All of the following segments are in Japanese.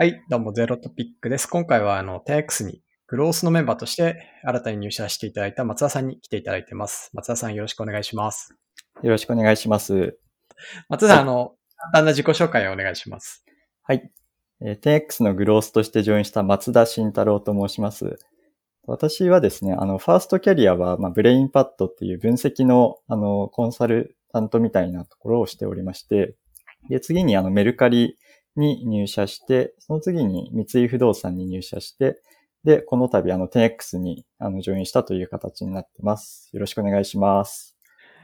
はい、どうも、ゼロトピックです。今回は、あの、10X にグロースのメンバーとして新たに入社していただいた松田さんに来ていただいてます。松田さんよろしくお願いします。よろしくお願いします。松田さん、あの、簡単な自己紹介をお願いします。はい。えー 10X のグロースとしてジョインした松田慎太郎と申します。私はですね、あの、ファーストキャリアは、まあ、ブレインパッドっていう分析の、あの、コンサルタントみたいなところをしておりまして、で、次にあの、メルカリに入社して、その次に三井不動産に入社して、で、この度あの、10X にあの、ジョインしたという形になってます。よろしくお願いします。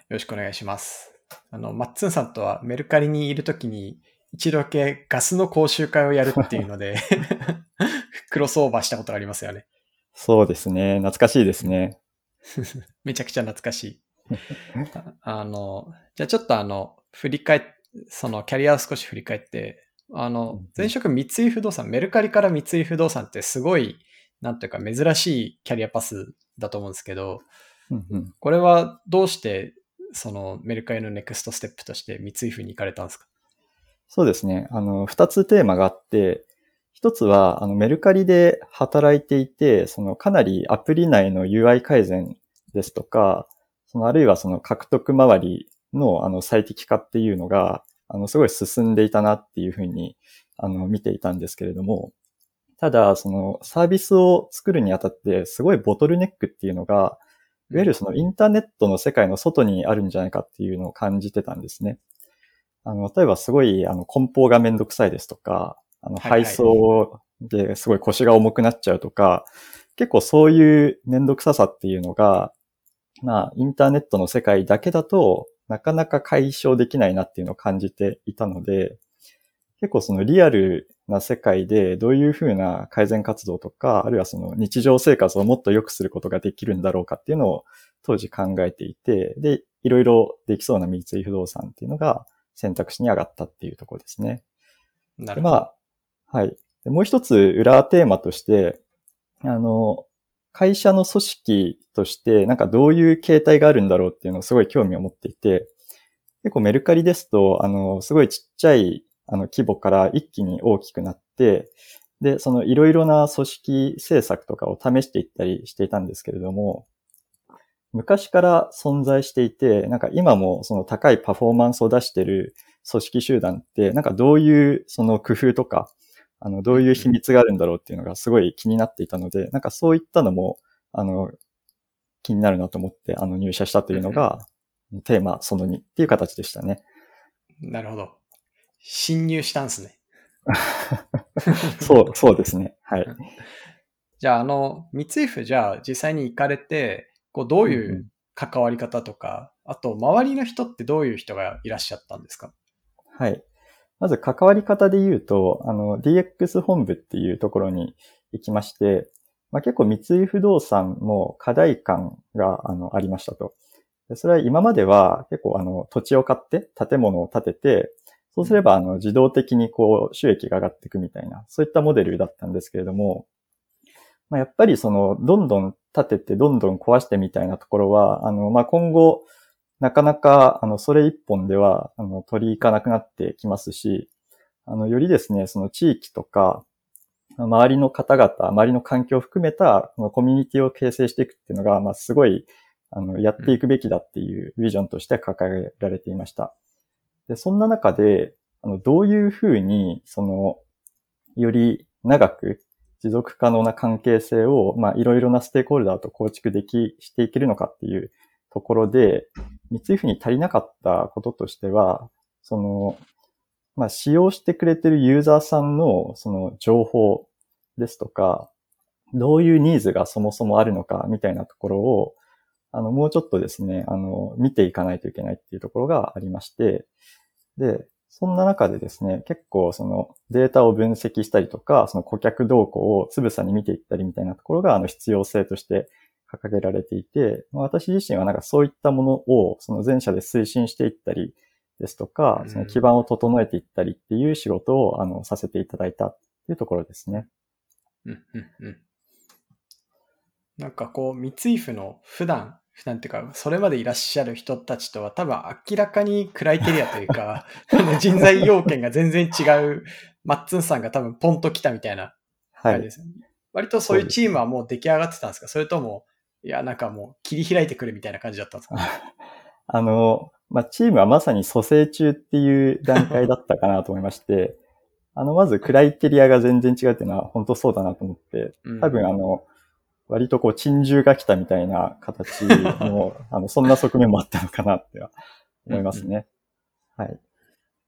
よろしくお願いします。あの、マッツンさんとはメルカリにいるときに一度だけガスの講習会をやるっていうので、クロスオーバーしたことがありますよね。そうですね。懐かしいですね。めちゃくちゃ懐かしい。ああの、じゃあちょっとあの、振り返っ、そのキャリアを少し振り返って、あのうん、前職三井不動産、メルカリから三井不動産ってすごい、なんていうか珍しいキャリアパスだと思うんですけど、うんうん。これはどうして、そのメルカリのネクストステップとして三井不に行かれたんですか？そうですね。あの、二つテーマがあって、一つは、あの、メルカリで働いていて、その、かなりアプリ内の UI 改善ですとか、その、あるいはその、獲得周りの、あの、最適化っていうのが、あの、すごい進んでいたなっていうふうに、あの、見ていたんですけれども、ただ、その、サービスを作るにあたって、すごいボトルネックっていうのが、いわゆるそのインターネットの世界の外にあるんじゃないかっていうのを感じてたんですね。あの、例えばすごい、あの、梱包がめんどくさいですとか、あの、はいはい配送ですごい腰が重くなっちゃうとか、結構そういうめんどくささっていうのが、まあ、インターネットの世界だけだと、なかなか解消できないなっていうのを感じていたので、結構そのリアルな世界でどういうふうな改善活動とか、あるいはその日常生活をもっと良くすることができるんだろうかっていうのを当時考えていて、で、いろいろできそうな三井不動産っていうのが選択肢に上がったっていうところですね。なるほど。でまあ、はい。でもう一つ裏テーマとして、あの、会社の組織としてなんかどういう形態があるんだろうっていうのをすごい興味を持っていて、結構メルカリですと、あの、すごいちっちゃいあの規模から一気に大きくなって、で、そのいろいろな組織政策とかを試していったりしていたんですけれども、昔から存在していて、なんか今もその高いパフォーマンスを出してる組織集団って、なんかどういうその工夫とか、あの、どういう秘密があるんだろうっていうのがすごい気になっていたので、なんかそういったのも、あの、気になるなと思って、あの、入社したというのが、テーマその2っていう形でしたね。なるほど。侵入したんですね。そう、そうですね。はい。じゃあ、あの、三井不じゃあ実際に行かれて、こう、どういう関わり方とか、あと、周りの人ってどういう人がいらっしゃったんですか？はい。まず関わり方で言うと、あの、DX 本部っていうところに行きまして、まあ、結構三井不動産も課題感があのありましたと。でそれは今までは結構あの土地を買って建物を建てて、そうすればあの自動的にこう収益が上がっていくみたいな、そういったモデルだったんですけれども、まあ、やっぱりそのどんどん建ててどんどん壊してみたいなところは、あの、まあ、今後なかなかあのそれ一本ではあの取り行かなくなってきますし、あの、よりですね、その地域とか、周りの方々、周りの環境を含めたこのコミュニティを形成していくっていうのが、まあ、すごい、あの、やっていくべきだっていうビジョンとして掲げられていました。で、そんな中で、あの、どういうふうに、その、より長く持続可能な関係性を、まあ、いろいろなステークホルダーと構築でき、していけるのかっていうところで、三井不に足りなかったこととしては、その、まあ、使用してくれてるユーザーさんのその情報ですとか、どういうニーズがそもそもあるのかみたいなところを、あの、もうちょっとですね、あの、見ていかないといけないっていうところがありまして、で、そんな中でですね、結構そのデータを分析したりとか、その顧客動向をつぶさに見ていったりみたいなところが、あの、必要性として掲げられていて、まあ私自身はなんかそういったものを、その前者で推進していったりですとかう、んその基盤を整えていったりっていう仕事を、あの、させていただいたっていうところですね。うん、うん、うん。なんかこう、三井不の普段、普段っていうか、それまでいらっしゃる人たちとは多分明らかにクライテリアというか、人材要件が全然違うマッツンさんが多分ポンと来たみたいなはい。感じですよね。割とそういうチームはもう出来上がってたんですか？それとも、いや、なんかもう切り開いてくるみたいな感じだったんですか あの、まあ、チームはまさに蘇生中っていう段階だったかなと思いまして、あの、まずクライテリアが全然違うっていうのは本当そうだなと思って、うん多分あの、割とこう、珍獣が来たみたいな形の、あの、そんな側面もあったのかなっては思いますね。はい。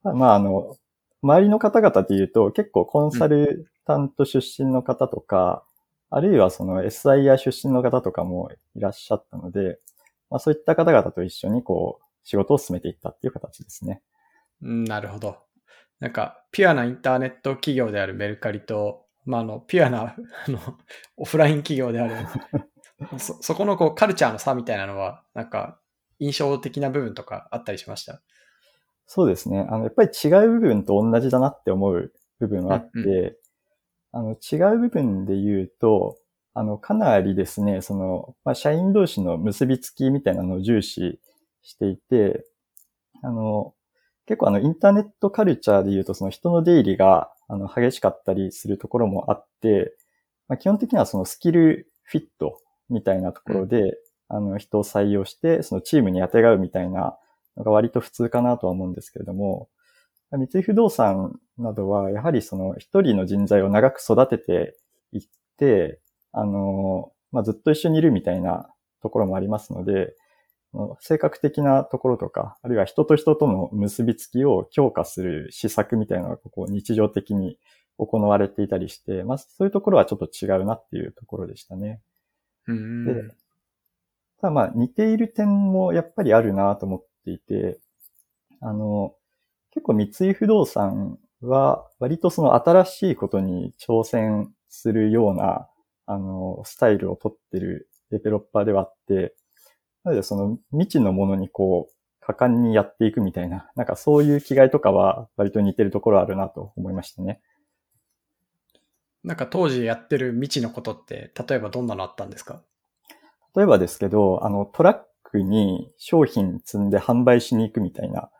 まあ、まあ、あの、周りの方々で言うと、結構コンサルタント出身の方とか、あるいはその SIR 出身の方とかもいらっしゃったので、まあ、そういった方々と一緒にこう、仕事を進めていったっていう形ですね。うんなるほど。なんか、ピュアなインターネット企業であるメルカリと、まあ、あの、ピュアな、あの、オフライン企業である、そ、そこのこう、カルチャーの差みたいなのは、なんか、印象的な部分とかあったりしました？そうですね。あの、やっぱり違う部分と同じだなって思う部分はあって、うんあの、違う部分で言うと、あの、かなりですね、その、まあ、社員同士の結びつきみたいなのを重視していて、あの、結構あの、インターネットカルチャーで言うと、その人の出入りが、あの、激しかったりするところもあって、まあ、基本的にはそのスキルフィットみたいなところで、あの、人を採用して、そのチームに当てがうみたいなのが割と普通かなとは思うんですけれども、三井不動産などは、やはりその一人の人材を長く育てていって、あの、まあ、ずっと一緒にいるみたいなところもありますので、性格的なところとか、あるいは人と人との結びつきを強化する施策みたいなのがこう日常的に行われていたりして、まあ、そういうところはちょっと違うなっていうところでしたね。うんでただまあ似ている点もやっぱりあるなと思っていて、あの、結構三井不動産は割とその新しいことに挑戦するような、あの、スタイルをとってるデベロッパーではあって、なのでその未知のものにこう、果敢にやっていくみたいな、なんかそういう気概とかは割と似てるところあるなと思いましたね。なんか当時やってる未知のことって、例えばどんなのあったんですか？例えばですけど、あの、トラックに商品積んで販売しに行くみたいな、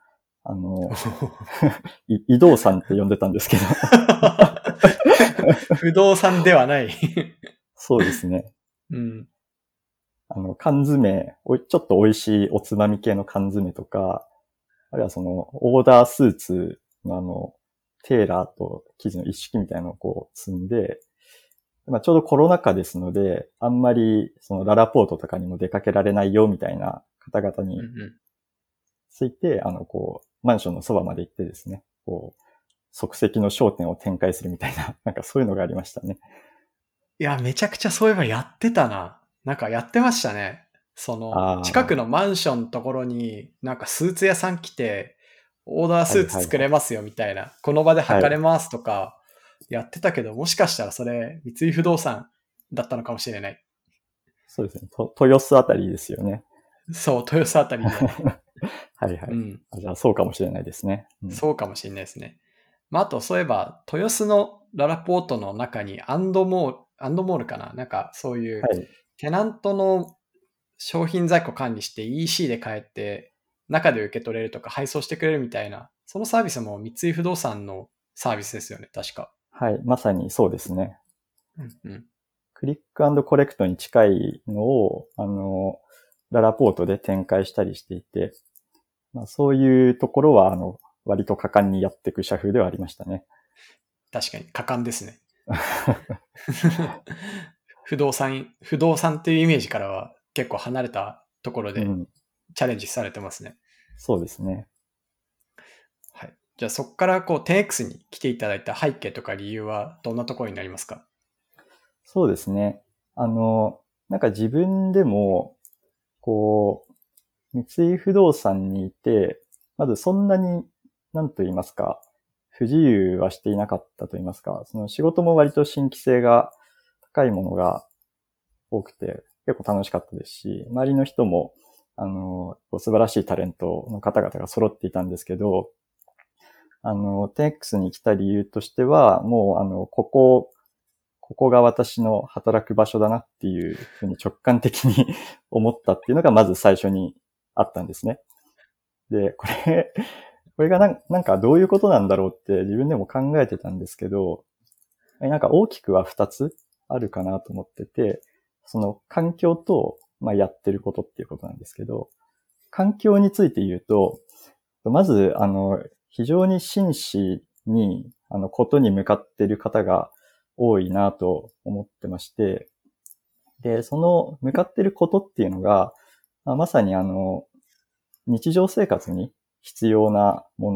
あの、い移動産って呼んでたんですけど、不動産ではない。そうですね。うん。あの、缶詰、おいちょっと美味しいおつまみ系の缶詰とか、あるいはその、オーダースーツのあの、テーラーと生地の一式みたいなのをこう積んで、まあ、ちょうどコロナ禍ですので、あんまりそのララポートとかにも出かけられないよみたいな方々にうんうんついて、あの、こう、マンションのそばまで行ってですね、こう、即席の商店を展開するみたいな、なんかそういうのがありましたね。いや、めちゃくちゃそういえばやってたな。なんかやってましたね。そあの、ー近くのマンションのところに、なんかスーツ屋さん来て、オーダースーツ作れますよみたいな、この場で測れますとか、やってたけど、もしかしたらそれ、三井不動産だったのかもしれない。そうですね。と豊洲あたりですよね。そう、豊洲あたりで。はいはい。うん。あじゃあそうかもしれないですね。うんそうかもしれないですね。まあ、あと、そういえば、豊洲のららぽーとの中に&mall、&mallかな？なんか、そういう、はい。テナントの商品在庫管理して EC で買えて、中で受け取れるとか配送してくれるみたいな、そのサービスも三井不動産のサービスですよね、確か。はい。まさにそうですね。うんうん。クリックコレクトに近いのを、あの、ララポートで展開したりしていて、まあ、そういうところは、あの、割と果敢にやっていく社風ではありましたね。確かに、果敢ですね。不動産、不動産っていうイメージからは結構離れたところでうん。チャレンジされてますね。そうですね。はい。じゃあそこからこう 10X に来ていただいた背景とか理由はどんなところになりますか？そうですね。あの、なんか自分でも、こう、三井不動産にいて、まずそんなに、なんと言いますか、不自由はしていなかったと言いますか、その仕事も割と新規性が高いものが多くて、結構楽しかったですし、周りの人も、あの、素晴らしいタレントの方々が揃っていたんですけど、あの、10X に来た理由としては、もう、あの、ここ、ここが私の働く場所だなっていうふうに直感的に 思ったっていうのがまず最初にあったんですね。で、これ、これがなんなんかどういうことなんだろうって自分でも考えてたんですけど、なんか大きくは2つあるかなと思ってて、その環境と、まあ、やってることっていうことなんですけど、環境について言うと、まず、あの、非常に真摯に、あの、ことに向かってる方が多いなと思ってまして、で、その向かってることっていうのが、まあ、まさにあの、日常生活に必要なも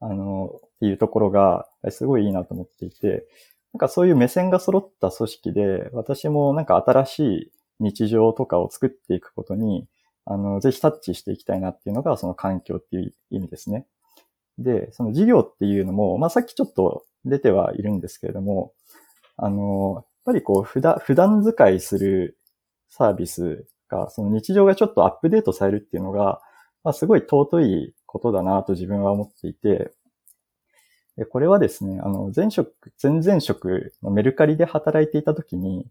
の、あの、っていうところが、すごいいいなと思っていて、なんかそういう目線が揃った組織で、私もなんか新しい日常とかを作っていくことに、あの、ぜひタッチしていきたいなっていうのが、その環境っていう意味ですね。で、その事業っていうのも、まあ、さっきちょっと出てはいるんですけれども、あの、やっぱりこう、普段、普段使いするサービスが、その日常がちょっとアップデートされるっていうのが、まあ、すごい尊いことだなと自分は思っていて、でこれはですね、あの、前職、前々職のメルカリで働いていたときに、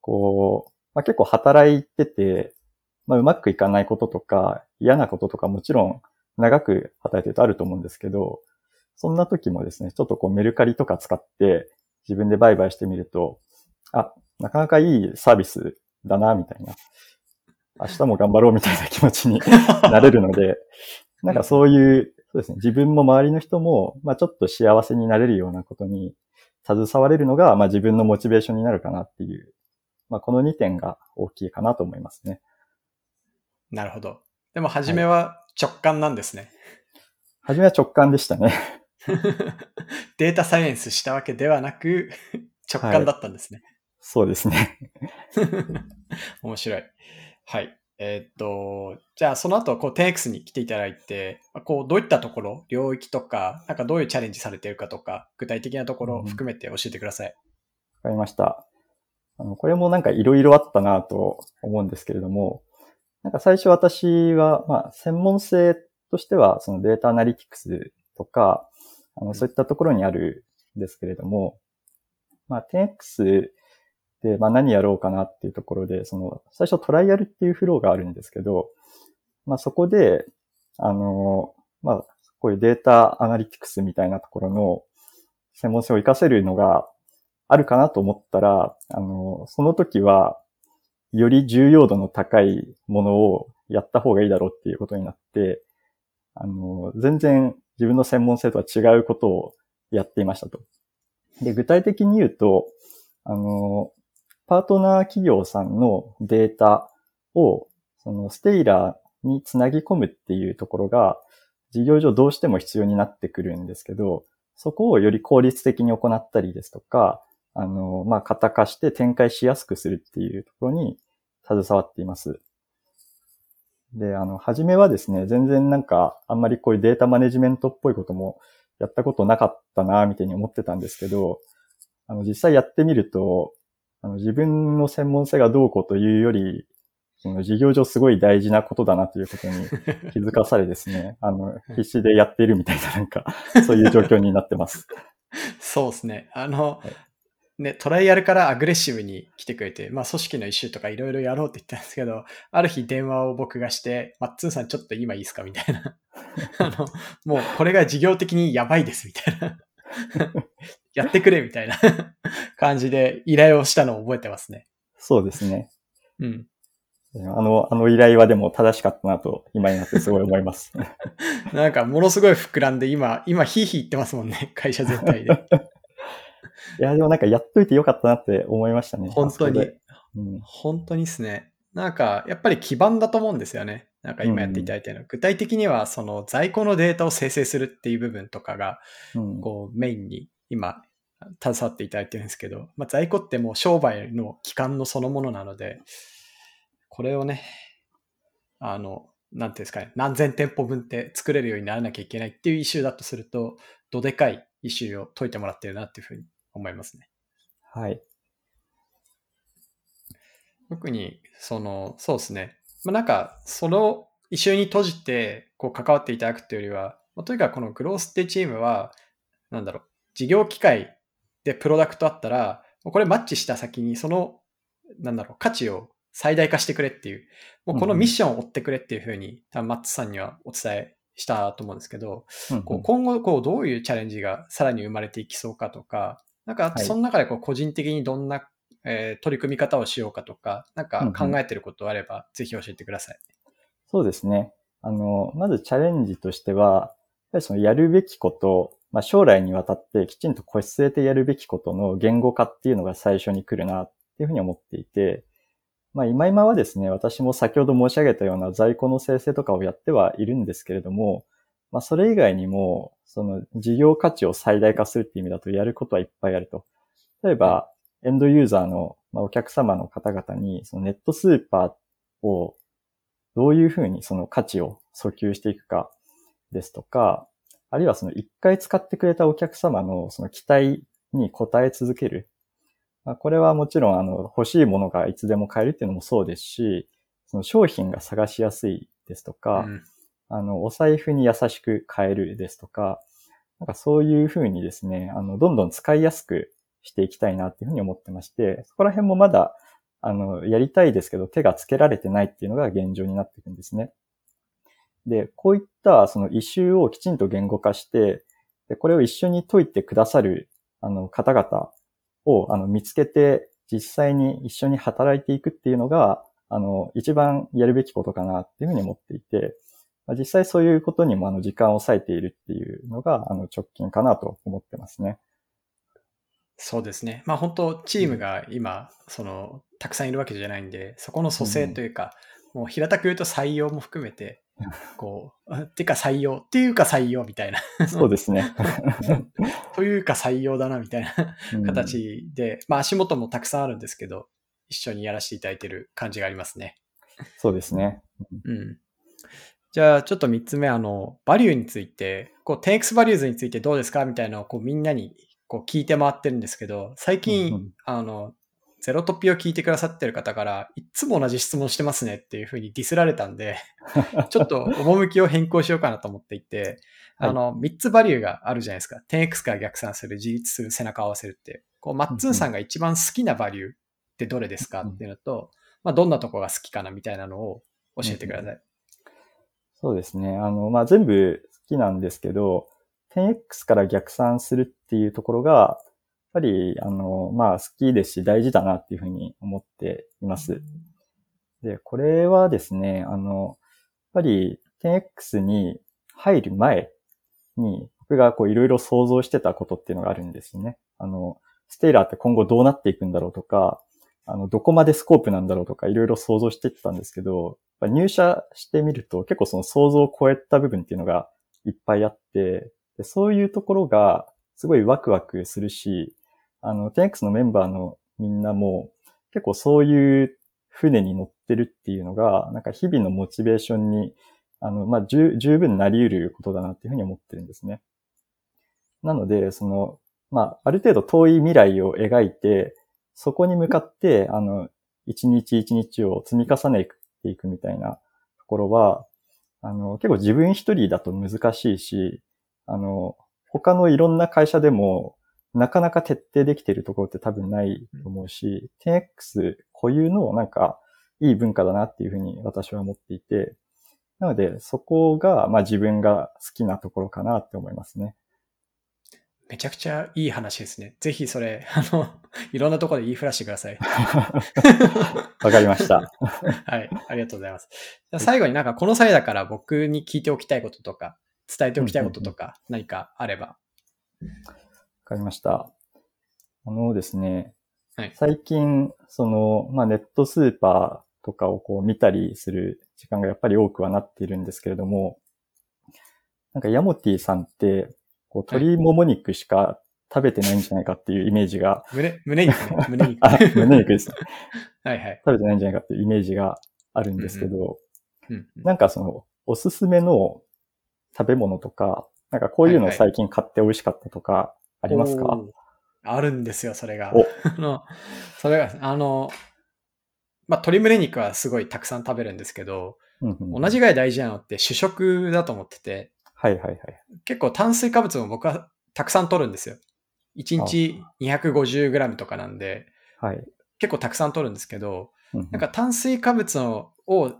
こう、まあ、結構働いてて、まあ、うまくいかないこととか、嫌なこととかもちろん長く働いてるとあると思うんですけど、そんな時もですね、ちょっとこうメルカリとか使って自分で売買してみると、あ、なかなかいいサービスだな、みたいな。明日も頑張ろうみたいな気持ちに なれるので、なんかそういう、そうですね、自分も周りの人も、まあちょっと幸せになれるようなことに携われるのが、まあ自分のモチベーションになるかなっていう、まあこの2点が大きいかなと思いますね。なるほど。でも初めは直感なんですね。はい、初めは直感でしたね。データサイエンスしたわけではなく、直感だったんですね。はい、そうですね。面白い。はい。えー、っと、じゃあその後、こう 10X に来ていただいて、こうどういったところ、領域とか、なんかどういうチャレンジされているかとか、具体的なところを含めて教えてください。わ、うん、かりました。あの、これもなんかいろいろあったなと思うんですけれども、なんか最初私は、まあ、専門性としては、そのデータアナリティクスとか、あの、そういったところにあるんですけれども、まあ、10X で、まあ、何やろうかなっていうところで、その、最初トライアルっていうフローがあるんですけど、まあ、そこで、あの、まあ、こういうデータアナリティクスみたいなところの専門性を活かせるのがあるかなと思ったら、あの、その時は、より重要度の高いものをやった方がいいだろうっていうことになって、あの、全然自分の専門性とは違うことをやっていましたと。で、具体的に言うと、あの、パートナー企業さんのデータを、そのステイラーにつなぎ込むっていうところが、事業上どうしても必要になってくるんですけど、そこをより効率的に行ったりですとか、あの、まあ、型化して展開しやすくするっていうところに携わっています。で、あの、初めはですね、全然なんか、あんまりこういうデータマネジメントっぽいこともやったことなかったな、みたいに思ってたんですけど、あの、実際やってみると、あの、自分の専門性がどうこうというより、その事業上すごい大事なことだなということに 気づかされですね、あの、必死でやっているみたいななんか、そういう状況になってます。そうですね。あの、はい、ね、トライアルからアグレッシブに来てくれて、まあ組織の一周とかいろいろやろうって言ったんですけど、ある日電話を僕がして、マッツンさんちょっと今いいですかみたいな。あの、もうこれが事業的にやばいですみたいな。やってくれみたいな感じで依頼をしたのを覚えてますね。そうですね。うん。あの、あの依頼はでも正しかったなと今になってすごい思います。なんかものすごい膨らんで今、今ヒーヒー言ってますもんね。会社全体で。いや、でもなんかやっといてよかったなって思いましたね。本当に。うん、本当にですね。なんか、やっぱり基盤だと思うんですよね。なんか今やっていただいたの、うん、具体的には、その在庫のデータを生成するっていう部分とかが、こう、メインに今、携わっていただいてるんですけど、まあ、在庫ってもう商売の期間のそのものなので、これをね、あの、なんていうんですかね、何千店舗分って作れるようにならなきゃいけないっていうイシューだとすると、どでかいイシューを解いてもらってるなっていうふうに思いますね。はい。特に、その、そうですね。まあ、なんか、その一緒に閉じて、こう、関わっていただくというよりは、まあ、とにかくこのグロースってチームは、なんだろう、事業機会でプロダクトあったら、これマッチした先に、その、なんだろう、価値を最大化してくれっていう、もうこのミッションを追ってくれっていうふうに、多分マッツさんにはお伝えしたと思うんですけど、うんこう今後こうどういうチャレンジがさらに生まれていきそうかとか、なんかはいその中でこう個人的にどんな、えー取り組み方をしようかとか、なんか考えてることあれば、ぜひ教えてください。そうですね。あの、まずチャレンジとしては、やっぱりそのやるべきこと、まあ、将来にわたってきちんと腰据えてやるべきことの言語化っていうのが最初に来るなっていうふうに思っていて、まあ今今はですね、私も先ほど申し上げたような在庫の生成とかをやってはいるんですけれども、まあそれ以外にも、その事業価値を最大化するっていう意味だとやることはいっぱいあると。例えば、エンドユーザーの、まあ、お客様の方々に、そのネットスーパーをどういうふうにその価値を訴求していくかですとか、あるいはその一回使ってくれたお客様のその期待に応え続ける。まあ、これはもちろんあの欲しいものがいつでも買えるっていうのもそうですし、その商品が探しやすいですとか、うんあの、お財布に優しく買えるですとか、なんかそういうふうにですね、あの、どんどん使いやすくしていきたいなっていうふうに思ってまして、そこら辺もまだ、あの、やりたいですけど手がつけられてないっていうのが現状になっていくんですね。で、こういったそのイシューをきちんと言語化して、で、これを一緒に解いてくださる、あの、方々を、あの、見つけて、実際に一緒に働いていくっていうのが、あの、一番やるべきことかなっていうふうに思っていて、まあ実際そういうことにもあの時間を割いているっていうのがあの直近かなと思ってますね。そうですね。まあ本当、チームが今、その、たくさんいるわけじゃないんで、そこの蘇生というか、もう平たく言うと採用も含めて、こう、あてか採用、っていうか採用みたいな、そうですね。というか採用だなみたいなうん形で、まあ足元もたくさんあるんですけど、一緒にやらせていただいてる感じがありますね。そうですね。うん。じゃあ、ちょっと3つ目、あの、バリューについて、こう、10X バリューズについてどうですかみたいなのを、こう、みんなに、こう、聞いて回ってるんですけど、最近、うんうんあの、ゼロトピを聞いてくださってる方から、いつも同じ質問してますねっていうふうにディスられたんで、ちょっと趣を変更しようかなと思っていて、はいあの、3つバリューがあるじゃないですか。10X から逆算する、自立する、背中を合わせるって。こう、マッツンさんが一番好きなバリューってどれですかっていうのと、まあ、どんなとこが好きかなみたいなのを教えてください。そうですね。あの、まあ、全部好きなんですけど、10X から逆算するっていうところが、やっぱり、あの、まあ、好きですし大事だなっていうふうに思っています。で、これはですね、あの、やっぱり 10X に入る前に、僕がこういろいろ想像してたことっていうのがあるんですね。あの、ステイラーって今後どうなっていくんだろうとか、あの、どこまでスコープなんだろうとかいろいろ想像してたんですけど、入社してみると結構その想像を超えた部分っていうのがいっぱいあって、でそういうところがすごいワクワクするし、あの、10X のメンバーのみんなも結構そういう船に乗ってるっていうのが、なんか日々のモチベーションに、あの、まあ、十分なり得ることだなっていうふうに思ってるんですね。なので、その、まあ、ある程度遠い未来を描いて、そこに向かって、あの、一日一日を積み重ねていくていくみたいなところは、あの、結構自分一人だと難しいし、あの、他のいろんな会社でも、なかなか徹底できているところって多分ないと思うし、10X 固有のなんかいい文化だなっていうふうに私は思っていて、なのでそこがまあ自分が好きなところかなって思いますね。めちゃくちゃいい話ですね。ぜひそれ、あの、いろんなところで言いふらしてください。わかりました。はい、ありがとうございます。じゃあ最後になんかこの際だから僕に聞いておきたいこととか、伝えておきたいこととか、何かあれば。わかりました。あのですね、はい最近、その、まあ、ネットスーパーとかをこう見たりする時間がやっぱり多くはなっているんですけれども、なんかヤモティさんって、こう鶏もも肉しか食べてないんじゃないかっていうイメージが、胸、胸肉ね。胸肉。あ、胸肉です。はいはい。食べてないんじゃないかっていうイメージがあるんですけど、うんうんなんかその、おすすめの食べ物とか、なんかこういうのを最近買って美味しかったとか、ありますか、おーあるんですよ、それが。お あの、それが、あの、まあ、鶏胸肉はすごいたくさん食べるんですけど、うんうん同じぐらい大事なのって主食だと思ってて、はいはいはい。結構炭水化物も僕はたくさん取るんですよ。1日 250g とかなんで、はい。結構たくさん取るんですけど、うんうんなんか炭水化物のを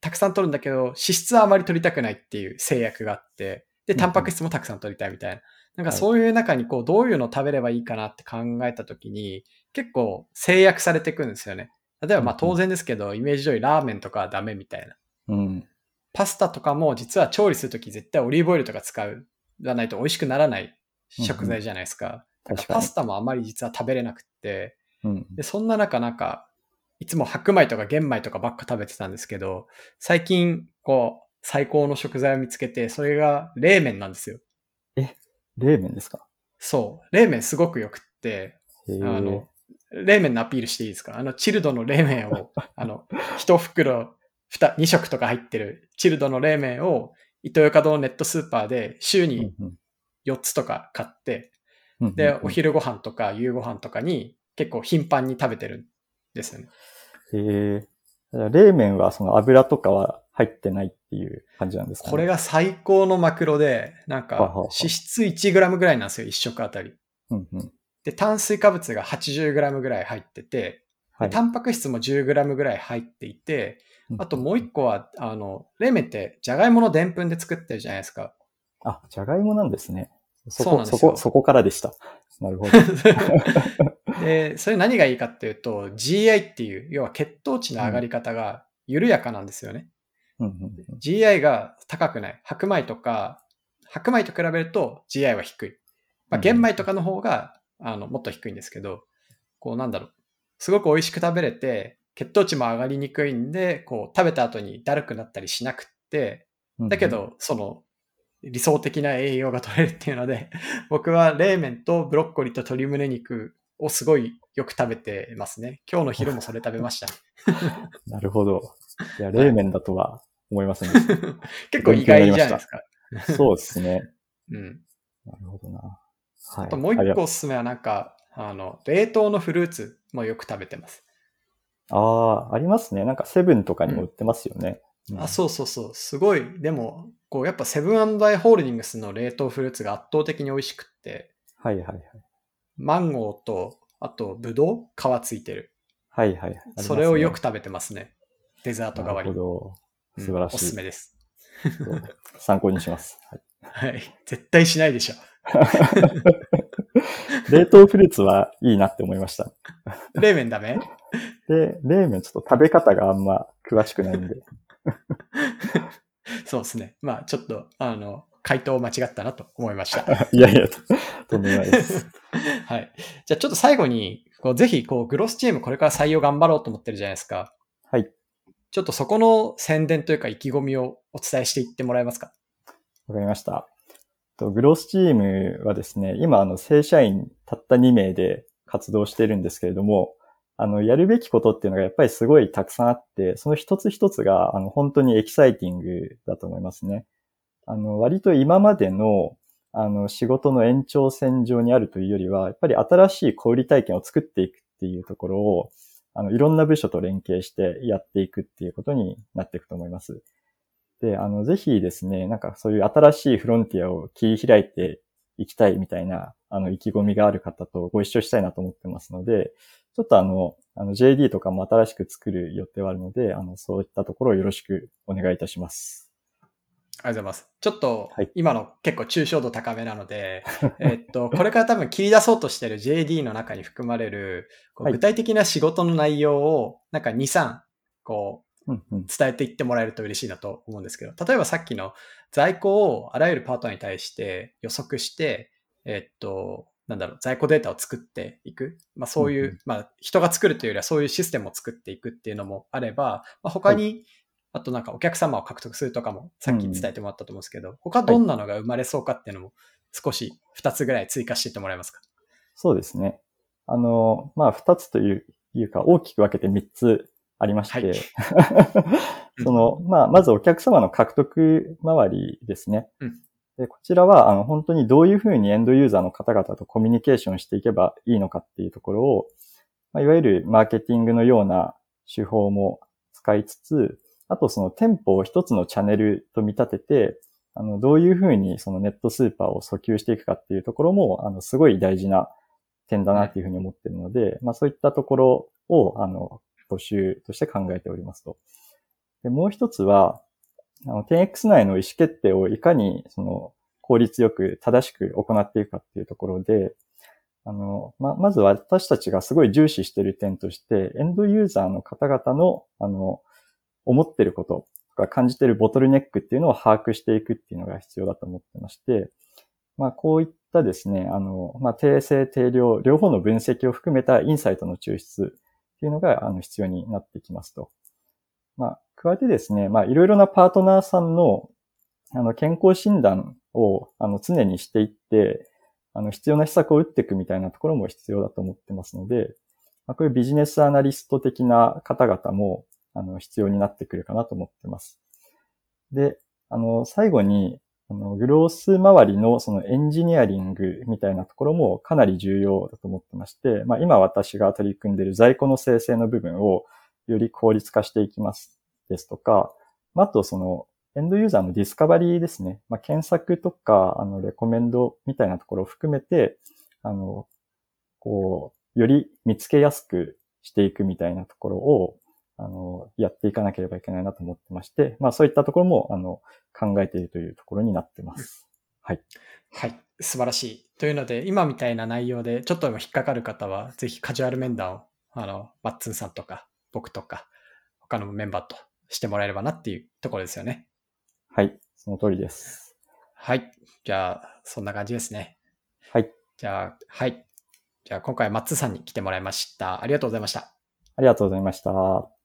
たくさん取るんだけど、脂質はあまり取りたくないっていう制約があって、で、タンパク質もたくさん取りたいみたいな。なんかそういう中にこう、どういうのを食べればいいかなって考えたときに、結構制約されていくんですよね。例えばまあ当然ですけど、イメージ通りラーメンとかはダメみたいな。うん。パスタとかも実は調理するとき絶対オリーブオイルとか使うがないと美味しくならない食材じゃないですか。だから確かにパス。タもあまり実は食べれなくって、うん。で、そんな中なんか、いつも白米とか玄米とかばっか食べてたんですけど、最近、こう、最高の食材を見つけて、それが冷麺なんですよ。冷麺ですか？そう。冷麺すごく良くって。あの、冷麺のアピールしていいですか？あの、チルドの冷麺を、あの、一袋、二、二食とか入ってるチルドの冷麺を、イトーヨーカドーネットスーパーで週にうん4つとか買って、うんで、お昼ご飯とか夕ご飯とかに結構頻繁に食べてるんですよね。へ冷麺はその油とかは入ってないっていう感じなんですかね。これが最高のマクロで、なんか脂質 1g ぐらいなんですよ、1食あたり。うんうん。で、炭水化物が 80g ぐらい入ってて、はい。タンパク質も 10g ぐらい入っていて、あともう一個は、あの、冷麺ってじゃがいものでんぷんで作ってるじゃないですか。あ、じゃがいもなんですね。そこ、そうなんですよそこ、そこからでした。なるほど。で、それ何がいいかっていうと、GI っていう、要は血糖値の上がり方が緩やかなんですよね。うんうんうん GI が高くない。白米とか、白米と比べると GI は低い。まあ、うん玄米とかの方が、あの、もっと低いんですけど、こうなんだろう。すごく美味しく食べれて、血糖値も上がりにくいんで、こう食べた後にだるくなったりしなくって、だけ、ど、その、理想的な栄養が取れるっていうので、僕は冷麺とブロッコリーと鶏胸肉をすごいよく食べてますね。今日の昼もそれ食べました。なるほど。いや、冷麺だとは思いませんでし 結構意外じゃないですか。た。そうですね。うん。なるほどな。はい。あともう一個おすすめはなんか、あの、冷凍のフルーツもよく食べてます。ああ、ありますね。なんかセブンとかにも売ってますよね。あ、そうそうそう。すごい。でも、こう、やっぱセブンアイ・ホールディングスの冷凍フルーツが圧倒的に美味しくって、はいはいはい。マンゴーと、あと、ブドウ？皮ついてる。はいはい。ねそれをよく食べてますね。デザート代わりに。なるほど。うん素晴らしいおすすめです。参考にします。はい はい。絶対しないでしょ。冷凍フルーツはいいなって思いました。冷麺ダメ？で、冷麺ちょっと食べ方があんま詳しくないんで。そうですね。まあ、ちょっと、あの、回答間違ったなと思いました。いやいや、ととんでもないです。はい。じゃあちょっと最後に、こうぜひ、こう、グロスチームこれから採用頑張ろうと思ってるじゃないですか。はい。ちょっとそこの宣伝というか意気込みをお伝えしていってもらえますか？わかりました。とグロースチームはですね、今、あの、正社員たった2名で活動してるんですけれども、あの、やるべきことっていうのがやっぱりすごいたくさんあって、その一つ一つが、あの、本当にエキサイティングだと思いますね。あの、割と今までの、あの、仕事の延長線上にあるというよりは、やっぱり新しい小売体験を作っていくっていうところを、あの、いろんな部署と連携してやっていくっていうことになっていくと思います。で、あの、ぜひですね、なんかそういう新しいフロンティアを切り開いていきたいみたいな、あの、意気込みがある方とご一緒したいなと思ってますので、ちょっとあの、あの、JD とかも新しく作る予定はあるので、あの、そういったところをよろしくお願いいたします。ありがとうございます。ちょっとはい、今の結構抽象度高めなので、えっと、これから多分切り出そうとしてる JD の中に含まれる、こ具体的な仕事の内容を、なんか2、3、こう。伝えていってもらえると嬉しいなと思うんですけど、例えばさっきの在庫をあらゆるパートナーに対して予測して、えっと、なんだろう、在庫データを作っていく。まあそういう、うんうんまあ人が作るというよりはそういうシステムを作っていくっていうのもあれば、まあ、他に、あとなんかお客様を獲得するとかもさっき伝えてもらったと思うんですけど、他どんなのが生まれそうかっていうのも少し2つぐらい追加していってもらえますか？そうですね。あの、まあ、二つといういうか、大きく分けて三つありまして、はい。その、まあ、まずお客様の獲得周りですね。うん。でこちらは、あの、本当にどういうふうにエンドユーザーの方々とコミュニケーションしていけばいいのかっていうところを、まあ、いわゆるマーケティングのような手法も使いつつ、あとその店舗を一つのチャンネルと見立てて、あの、どういうふうにそのネットスーパーを訴求していくかっていうところも、あの、すごい大事な点だなっていうふうに思ってるので、まあそういったところを、あの、募集として考えておりますと。で、もう一つは、あの、10X 内の意思決定をいかに、その、効率よく正しく行っていくかっていうところで、あの、ま、まず私たちがすごい重視している点として、エンドユーザーの方々の、あの、思ってることとか感じているボトルネックっていうのを把握していくっていうのが必要だと思ってまして、まあ、こういったですね、あの、まあ、定性、定量、両方の分析を含めたインサイトの抽出っていうのが、あの、必要になってきますと。まあ、加えてですね、まあ、いろいろなパートナーさんの、あの、健康診断を、あの、常にしていって、あの、必要な施策を打っていくみたいなところも必要だと思ってますので、まあ、こういうビジネスアナリスト的な方々も、あの、必要になってくるかなと思ってます。で、あの、最後に、あの、グロース周りのそのエンジニアリングみたいなところもかなり重要だと思ってまして、まあ今私が取り組んでいる在庫の生成の部分をより効率化していきますですとか、あとそのエンドユーザーのディスカバリーですね。まあ、検索とか、あの、レコメンドみたいなところを含めて、あの、こう、より見つけやすくしていくみたいなところを、あの、やっていかなければいけないなと思ってまして、まあそういったところも、あの、考えているというところになってます。はい。はい。素晴らしい。というので、今みたいな内容でちょっとでも引っかかる方は、ぜひカジュアル面談を、あの、マッツンさんとか、僕とか、他のメンバーとしてもらえればなっていうところですよね。はい。その通りです。はい。じゃあ、そんな感じですね。はい。じゃあ、はい。じゃあ、今回、マッツンさんに来てもらいました。ありがとうございました。ありがとうございました。